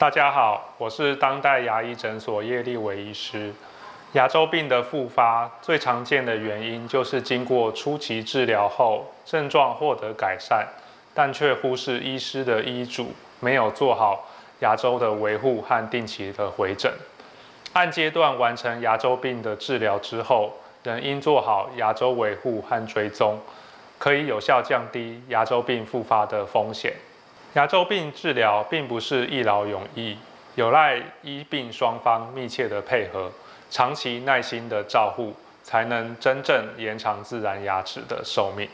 大家好，我是当代牙医诊所叶立伟医师。牙周病的复发最常见的原因就是经过初期治疗后，症状获得改善，但却忽视医师的医嘱，没有做好牙周的维护和定期的回诊。按阶段完成牙周病的治疗之后，仍应做好牙周维护和追踪，可以有效降低牙周病复发的风险。牙周病治疗并不是一劳永逸，有赖医病双方密切的配合。长期耐心的照护，才能真正延长自然牙齿的寿命。